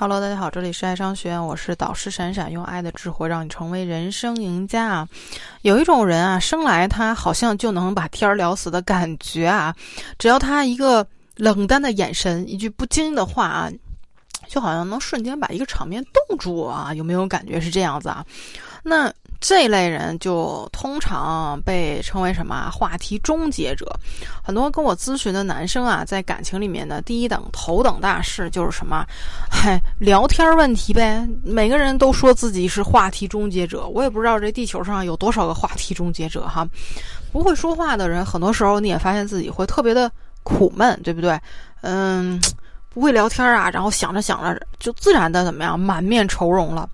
Hello，大家好，这里是爱商学院，我是导师闪闪，用爱的智慧让你成为人生赢家啊！有一种人啊，生来他好像就能把天儿聊死的感觉啊，只要他一个冷淡的眼神，一句不经意的话啊，就好像能瞬间把一个场面冻住啊！有没有感觉是这样子啊？那。这类人就通常被称为什么话题终结者？很多跟我咨询的男生啊，在感情里面的第一等头等大事就是什么？嗨，聊天问题呗。每个人都说自己是话题终结者，我也不知道这地球上有多少个话题终结者哈。不会说话的人，很多时候你也发现自己会特别的苦闷，对不对？嗯，不会聊天啊，然后想着想着就自然的怎么样，满面愁容了。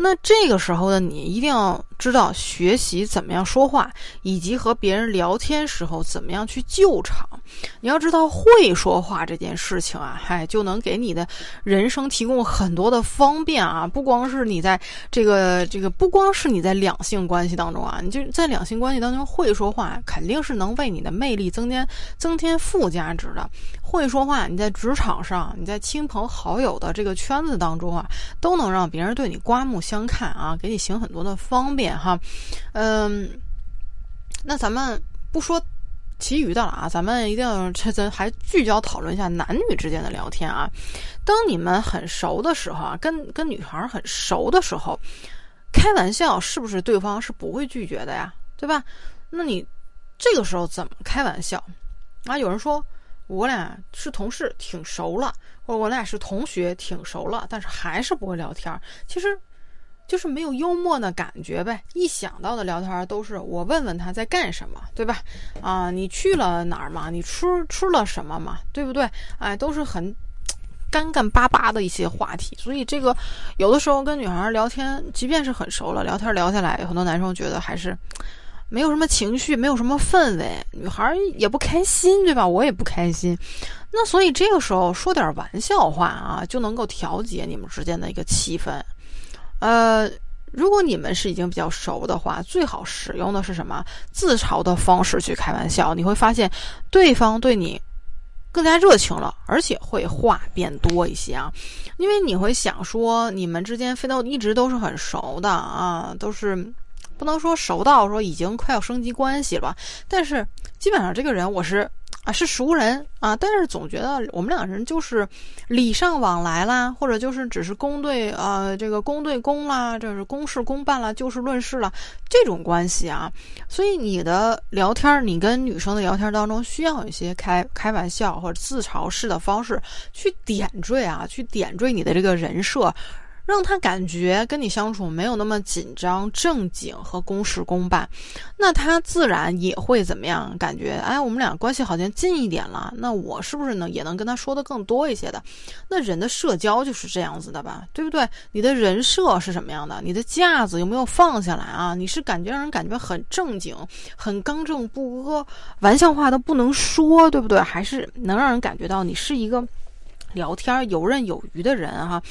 那这个时候的你一定要知道学习怎么样说话，以及和别人聊天时候怎么样去救场。你要知道会说话这件事情啊，嗨，就能给你的人生提供很多的方便啊。不光是你在这个这个，不光是你在两性关系当中啊，你就在两性关系当中会说话，肯定是能为你的魅力增添增添附加值的。会说话，你在职场上，你在亲朋好友的这个圈子当中啊，都能让别人对你刮目相看啊，给你行很多的方便哈。嗯，那咱们不说其余的了啊，咱们一定要这咱还聚焦讨论一下男女之间的聊天啊。当你们很熟的时候啊，跟跟女孩很熟的时候，开玩笑是不是对方是不会拒绝的呀？对吧？那你这个时候怎么开玩笑啊？有人说。我俩是同事，挺熟了；或者我俩是同学，挺熟了，但是还是不会聊天。其实，就是没有幽默的感觉呗。一想到的聊天都是我问问他在干什么，对吧？啊，你去了哪儿嘛？你吃吃了什么嘛？对不对？哎，都是很干干巴巴的一些话题。所以这个有的时候跟女孩聊天，即便是很熟了，聊天聊下来，很多男生觉得还是。没有什么情绪，没有什么氛围，女孩也不开心，对吧？我也不开心。那所以这个时候说点玩笑话啊，就能够调节你们之间的一个气氛。呃，如果你们是已经比较熟的话，最好使用的是什么自嘲的方式去开玩笑，你会发现对方对你更加热情了，而且会话变多一些啊。因为你会想说，你们之间非都一直都是很熟的啊，都是。不能说熟到说已经快要升级关系了吧，但是基本上这个人我是啊是熟人啊，但是总觉得我们两个人就是礼尚往来啦，或者就是只是公对呃这个公对公啦，这是公事公办啦，就事论事了这种关系啊，所以你的聊天，你跟女生的聊天当中需要一些开开玩笑或者自嘲式的方式去点缀啊，去点缀你的这个人设。让他感觉跟你相处没有那么紧张、正经和公事公办，那他自然也会怎么样？感觉哎，我们俩关系好像近一点了。那我是不是能也能跟他说的更多一些的？那人的社交就是这样子的吧，对不对？你的人设是什么样的？你的架子有没有放下来啊？你是感觉让人感觉很正经、很刚正不阿，玩笑话都不能说，对不对？还是能让人感觉到你是一个？聊天游刃有余的人哈，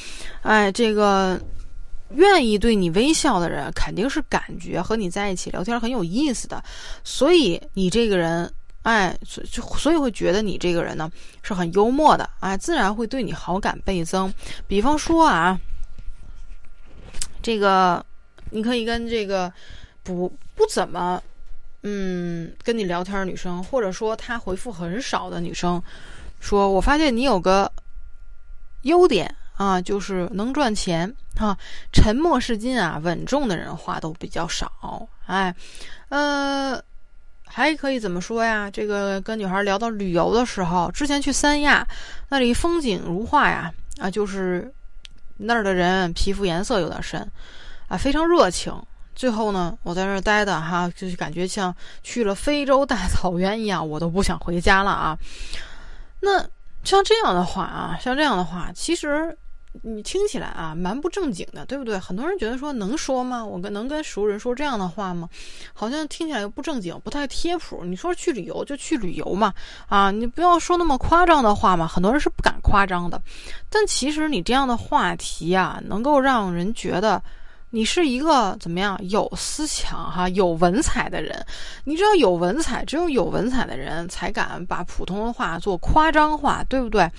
哎，这个愿意对你微笑的人，肯定是感觉和你在一起聊天很有意思的。所以你这个人，哎，就所以会觉得你这个人呢是很幽默的，哎，自然会对你好感倍增。比方说啊，这个你可以跟这个不不怎么嗯跟你聊天的女生，或者说她回复很少的女生，说我发现你有个。优点啊，就是能赚钱哈，沉默是金啊，稳重的人话都比较少，哎，呃，还可以怎么说呀？这个跟女孩聊到旅游的时候，之前去三亚，那里风景如画呀，啊，就是那儿的人皮肤颜色有点深，啊，非常热情。最后呢，我在那儿待的哈，就是感觉像去了非洲大草原一样，我都不想回家了啊。那。像这样的话啊，像这样的话，其实你听起来啊，蛮不正经的，对不对？很多人觉得说能说吗？我跟能跟熟人说这样的话吗？好像听起来又不正经，不太贴谱。你说去旅游就去旅游嘛，啊，你不要说那么夸张的话嘛。很多人是不敢夸张的，但其实你这样的话题啊，能够让人觉得。你是一个怎么样有思想哈有文采的人？你知道有文采，只有有文采的人才敢把普通话做夸张化，对不对？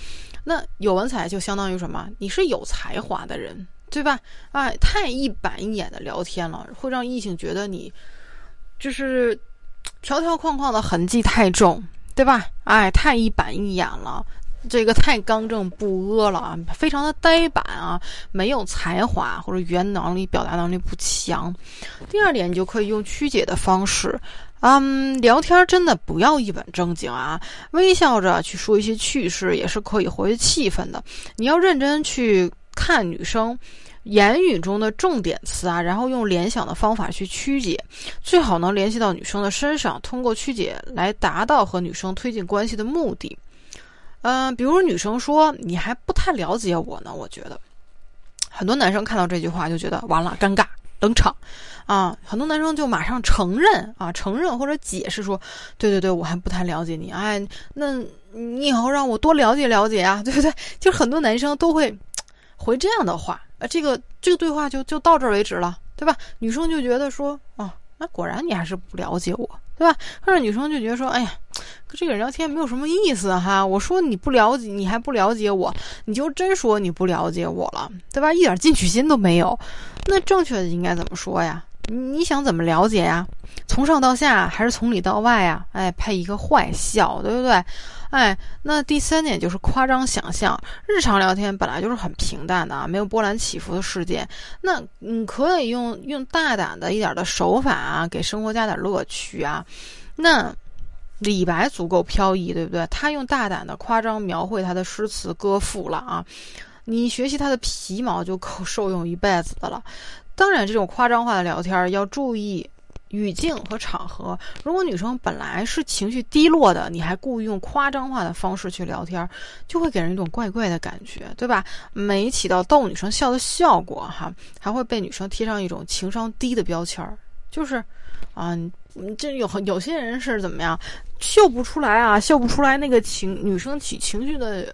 那有文采就相当于什么？你是有才华的人，对吧？哎，太一板一眼的聊天了，会让异性觉得你就是条条框框的痕迹太重，对吧？哎，太一板一眼了。这个太刚正不阿了啊，非常的呆板啊，没有才华或者语言能力、表达能力不强。第二点，你就可以用曲解的方式，嗯，聊天真的不要一本正经啊，微笑着去说一些趣事也是可以活跃气氛的。你要认真去看女生言语中的重点词啊，然后用联想的方法去曲解，最好能联系到女生的身上，通过曲解来达到和女生推进关系的目的。嗯，比如女生说你还不太了解我呢，我觉得很多男生看到这句话就觉得完了，尴尬冷场啊，很多男生就马上承认啊，承认或者解释说，对对对，我还不太了解你，哎，那你以后让我多了解了解啊，对不对？就很多男生都会回这样的话，啊，这个这个对话就就到这儿为止了，对吧？女生就觉得说，哦，那果然你还是不了解我。对吧？或者女生就觉得说，哎呀，跟这个人聊天没有什么意思哈。我说你不了解，你还不了解我，你就真说你不了解我了，对吧？一点进取心都没有。那正确的应该怎么说呀？你想怎么了解呀？从上到下还是从里到外呀？哎，配一个坏笑，对不对？哎，那第三点就是夸张想象。日常聊天本来就是很平淡的啊，没有波澜起伏的事件。那你可以用用大胆的一点的手法啊，给生活加点乐趣啊。那李白足够飘逸，对不对？他用大胆的夸张描绘他的诗词歌赋了啊。你学习他的皮毛就够受用一辈子的了。当然，这种夸张化的聊天要注意。语境和场合，如果女生本来是情绪低落的，你还故意用夸张化的方式去聊天，就会给人一种怪怪的感觉，对吧？没起到逗女生笑的效果，哈，还会被女生贴上一种情商低的标签儿。就是，啊，这有有些人是怎么样，秀不出来啊，秀不出来那个情女生起情绪的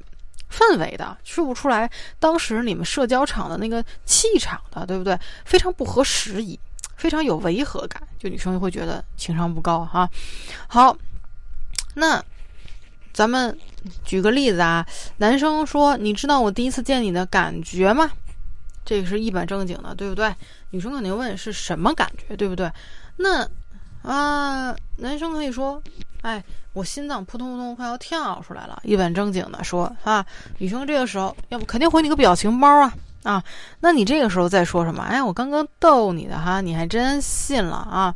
氛围的，秀不出来当时你们社交场的那个气场的，对不对？非常不合时宜。非常有违和感，就女生会觉得情商不高哈。好，那咱们举个例子啊，男生说：“你知道我第一次见你的感觉吗？”这个是一本正经的，对不对？女生肯定问是什么感觉，对不对？那啊，男生可以说：“哎，我心脏扑通扑通快要跳出来了。”一本正经的说啊，女生这个时候要不肯定回你个表情包啊。啊，那你这个时候再说什么？哎，我刚刚逗你的哈，你还真信了啊？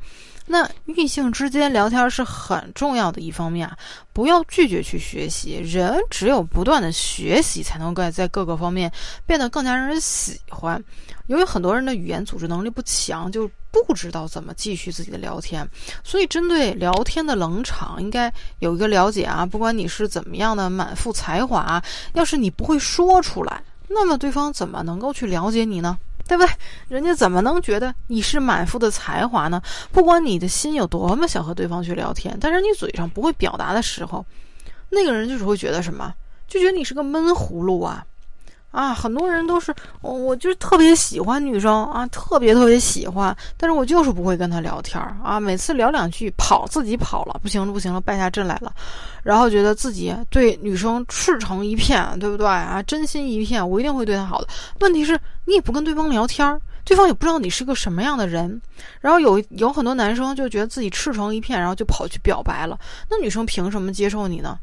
那异性之间聊天是很重要的一方面啊，不要拒绝去学习。人只有不断的学习，才能够在各个方面变得更加让人喜欢。由于很多人的语言组织能力不强，就不知道怎么继续自己的聊天，所以针对聊天的冷场，应该有一个了解啊。不管你是怎么样的满腹才华，要是你不会说出来。那么对方怎么能够去了解你呢？对不对？人家怎么能觉得你是满腹的才华呢？不管你的心有多么想和对方去聊天，但是你嘴上不会表达的时候，那个人就是会觉得什么？就觉得你是个闷葫芦啊。啊，很多人都是，我就是特别喜欢女生啊，特别特别喜欢，但是我就是不会跟她聊天儿啊，每次聊两句跑自己跑了，不行了不行了，败下阵来了，然后觉得自己对女生赤诚一片，对不对啊？真心一片，我一定会对她好的。问题是，你也不跟对方聊天儿，对方也不知道你是个什么样的人，然后有有很多男生就觉得自己赤诚一片，然后就跑去表白了，那女生凭什么接受你呢？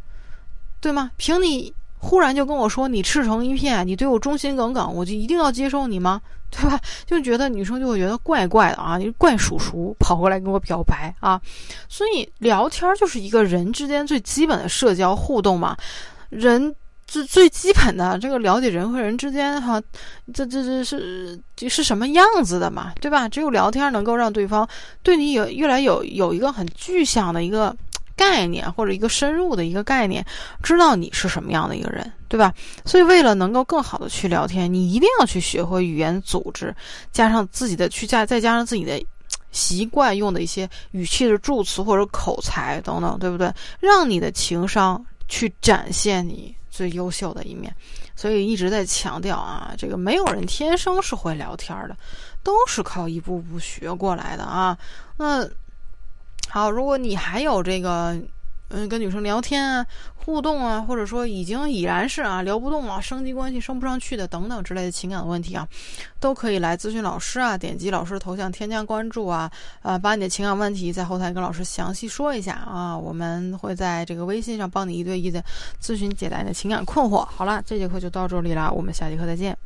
对吗？凭你？忽然就跟我说你赤诚一片，你对我忠心耿耿，我就一定要接受你吗？对吧？就觉得女生就会觉得怪怪的啊，你怪叔叔跑过来跟我表白啊，所以聊天就是一个人之间最基本的社交互动嘛，人最最基本的这个了解人和人之间哈，这这这是这是什么样子的嘛，对吧？只有聊天能够让对方对你有越来有有一个很具象的一个。概念或者一个深入的一个概念，知道你是什么样的一个人，对吧？所以为了能够更好的去聊天，你一定要去学会语言组织，加上自己的去加，再加上自己的习惯用的一些语气的助词或者口才等等，对不对？让你的情商去展现你最优秀的一面。所以一直在强调啊，这个没有人天生是会聊天的，都是靠一步步学过来的啊。那。好，如果你还有这个嗯跟女生聊天啊、互动啊，或者说已经已然是啊聊不动了、升级关系升不上去的等等之类的情感问题啊，都可以来咨询老师啊。点击老师头像添加关注啊，啊，把你的情感问题在后台跟老师详细说一下啊，我们会在这个微信上帮你一对一的咨询解答你的情感困惑。好了，这节课就到这里了，我们下节课再见。